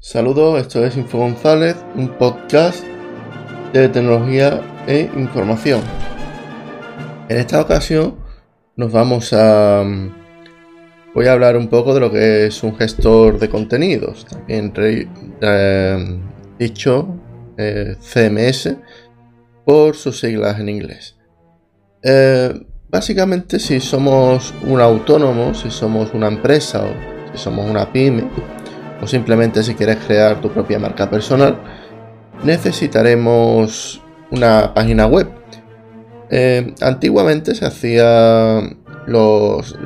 Saludos, esto es Info González, un podcast de tecnología e información. En esta ocasión nos vamos a... Voy a hablar un poco de lo que es un gestor de contenidos, también eh, dicho eh, CMS por sus siglas en inglés. Eh, básicamente si somos un autónomo, si somos una empresa o si somos una pyme, o simplemente si quieres crear tu propia marca personal, necesitaremos una página web. Eh, antiguamente se hacía los,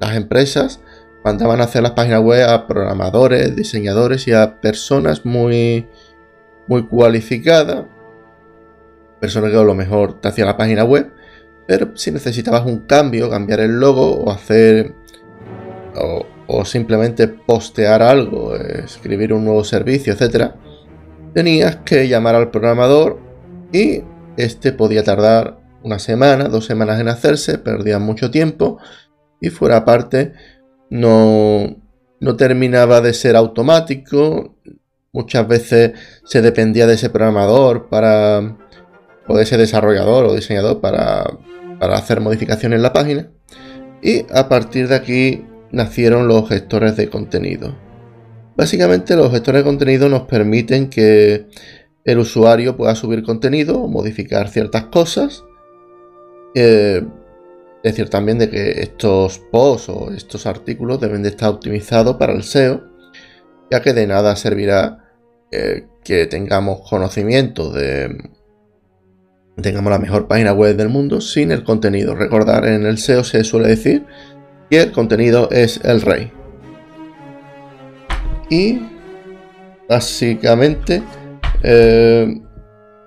las empresas mandaban a hacer las páginas web a programadores, diseñadores y a personas muy, muy cualificadas. Personas que a lo mejor te hacían la página web, pero si necesitabas un cambio, cambiar el logo o hacer o simplemente postear algo, escribir un nuevo servicio, etc., tenías que llamar al programador y este podía tardar una semana, dos semanas en hacerse, perdía mucho tiempo y fuera parte no, no terminaba de ser automático. Muchas veces se dependía de ese programador para, o de ese desarrollador o diseñador para, para hacer modificaciones en la página. Y a partir de aquí nacieron los gestores de contenido. Básicamente los gestores de contenido nos permiten que el usuario pueda subir contenido modificar ciertas cosas. Eh, decir también de que estos posts o estos artículos deben de estar optimizados para el SEO, ya que de nada servirá eh, que tengamos conocimiento de tengamos la mejor página web del mundo sin el contenido. Recordar en el SEO se suele decir el contenido es el rey. Y básicamente eh,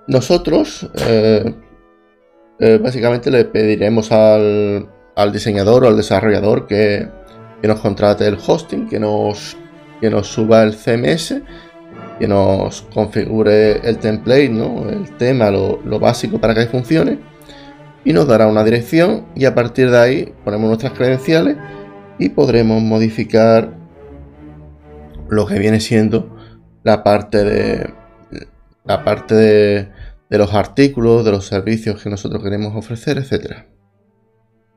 nosotros eh, eh, básicamente le pediremos al, diseñador o al desarrollador que, nos contrate el hosting, que nos, que nos suba el CMS, que nos configure el template, ¿no? el tema, lo, lo básico para que funcione y nos dará una dirección y a partir de ahí ponemos nuestras credenciales y podremos modificar lo que viene siendo la parte de la parte de, los artículos, de los servicios que nosotros queremos ofrecer, etcétera.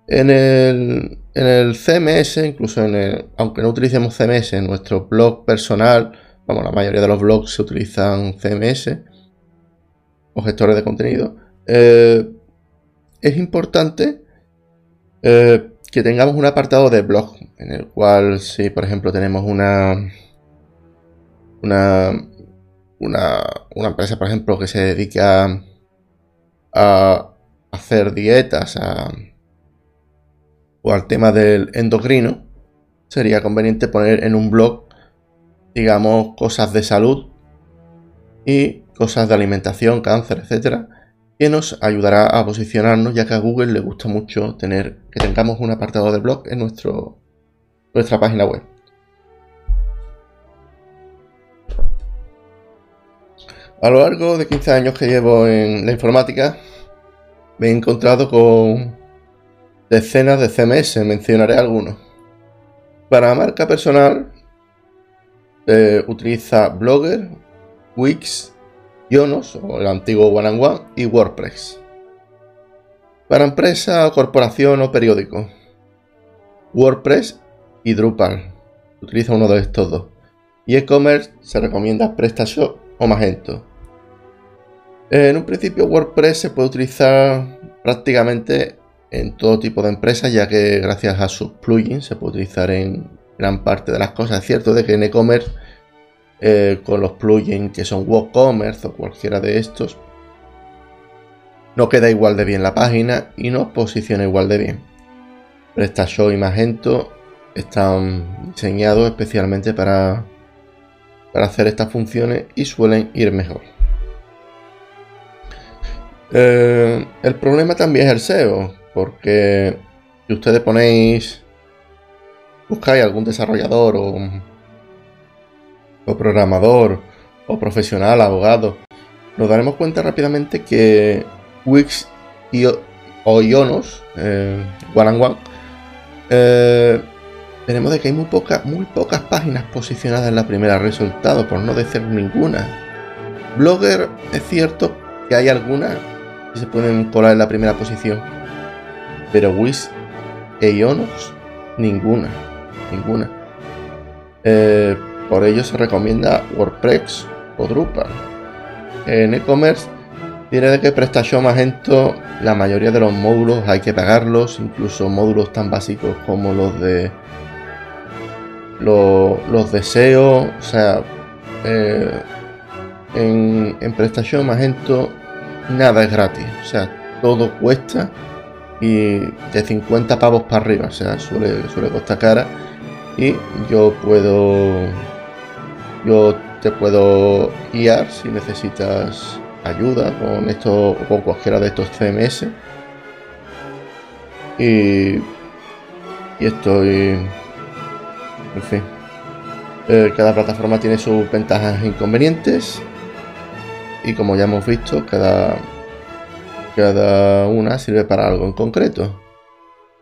En el, en el CMS, incluso en el, aunque no utilicemos CMS en nuestro blog personal, vamos, la mayoría de los blogs se utilizan CMS o gestores de contenido. Eh, es importante eh, que tengamos un apartado de blog en el cual si por ejemplo tenemos una una una, empresa por ejemplo que se dedica a, hacer dietas o al tema del endocrino sería conveniente poner en un blog digamos cosas de salud y cosas de alimentación cáncer etcétera que nos ayudará a posicionarnos ya que a Google le gusta mucho tener que tengamos un apartado de blog en nuestro, nuestra página web. A lo largo de 15 años que llevo en la informática, me he encontrado con decenas de CMS, mencionaré algunos. Para marca personal, eh, utiliza Blogger, Wix, Yonos, o el antiguo One and One, y WordPress. Para empresa, corporación o periódico, WordPress y Drupal. Utiliza uno de estos dos. Y e-commerce se recomienda PrestaShop o Magento. En un principio WordPress se puede utilizar prácticamente en todo tipo de empresas, ya que gracias a sus plugins se puede utilizar en gran parte de las cosas. Es cierto de que en e-commerce eh, con los plugins que son WooCommerce o cualquiera de estos, no queda igual de bien la página y no posiciona igual de bien. PrestaShop y Magento están diseñados especialmente para, para hacer estas funciones y suelen ir mejor. Eh, el problema también es el SEO, porque si ustedes ponéis, buscáis algún desarrollador o o programador, o profesional, abogado, nos daremos cuenta rápidamente que Wix y, o Ionos, eh, One and One, eh, de que hay muy, muy pocas páginas posicionadas en la primera resultado, por no decir ninguna. Blogger es cierto que hay algunas que se pueden colar en la primera posición, pero Wiz e Ionox ninguna, ninguna. Eh, por ello se recomienda WordPress o Drupal. En e-commerce tiene que PrestaShop Magento la mayoría de los módulos hay que pagarlos, incluso módulos tan básicos como los de los, deseos, o sea, eh, en, en PrestaShop Magento nada es gratis, o sea, todo cuesta y de 50 pavos para arriba, o sea, suele, suele costar cara y yo puedo yo te puedo guiar si necesitas ayuda con esto o con cualquiera de estos CMS y, y estoy en fin. Eh, cada plataforma tiene sus ventajas e inconvenientes. Y como ya hemos visto cada cada una sirve para algo en concreto.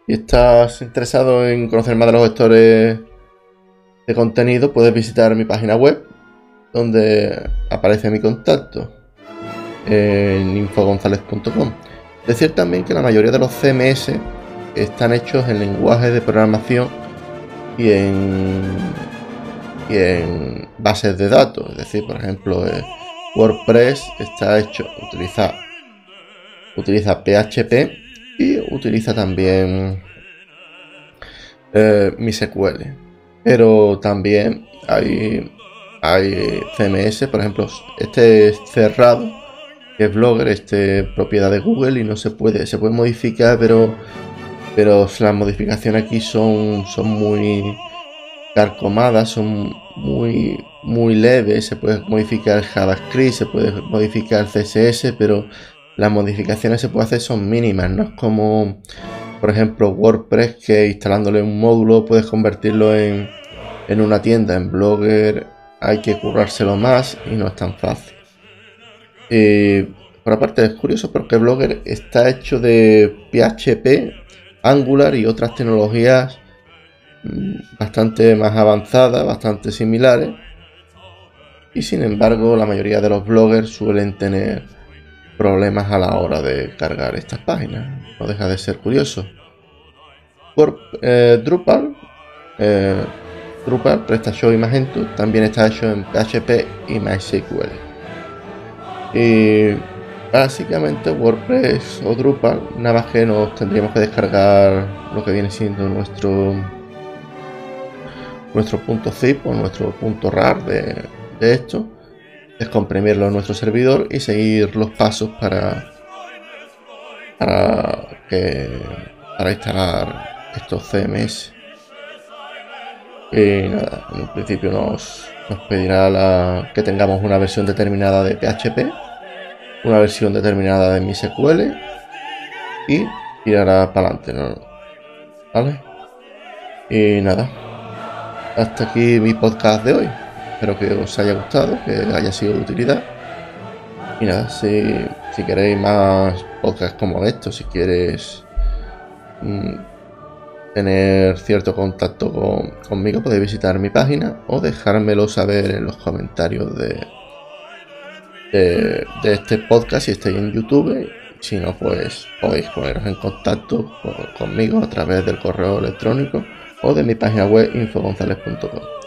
Y estás interesado en conocer más de los gestores de contenido puedes visitar mi página web donde aparece mi contacto en infogonzalez.com. Decir también que la mayoría de los CMS están hechos en lenguaje de programación y en, y en bases de datos. Es decir, por ejemplo, eh, WordPress está hecho, utiliza, utiliza PHP y utiliza también eh, MySQL. Pero también hay, hay CMS, por ejemplo, este es cerrado que es Blogger, este propiedad de Google y no se puede, se puede modificar, pero, pero las modificaciones aquí son, son muy carcomadas, son muy, muy leves, se puede modificar JavaScript, se puede modificar CSS, pero las modificaciones se puede hacer son mínimas, no es como por ejemplo WordPress que instalándole un módulo puedes convertirlo en, en una tienda, en Blogger hay que currárselo más y no es tan fácil. Eh, por aparte es curioso porque Blogger está hecho de PHP, Angular y otras tecnologías mm, bastante más avanzadas, bastante similares. Y sin embargo, la mayoría de los bloggers suelen tener problemas a la hora de cargar estas páginas. No deja de ser curioso. Por eh, Drupal, eh, Drupal, PrestaShop y Magento también está hecho en PHP y MySQL. Y básicamente WordPress o Drupal, nada más que nos tendríamos que descargar lo que viene siendo nuestro nuestro punto zip o nuestro punto rar de, esto, descomprimirlo en nuestro servidor y seguir los pasos para para que para instalar estos CMS. Y nada, en principio nos, nos pedirá la, que tengamos una versión determinada de PHP, una versión determinada de MySQL y tirará para adelante. ¿Vale? Y nada, hasta aquí mi podcast de hoy. Espero que os haya gustado, que haya sido de utilidad. Y nada, si, si queréis más podcasts como estos, si quieres mm, tener cierto contacto conmigo, podéis visitar mi página o dejármelo saber en los comentarios de, de, este podcast si estáis en YouTube. Si no, pues podéis poneros en contacto conmigo a través del correo electrónico o de mi página web infogonzales.com.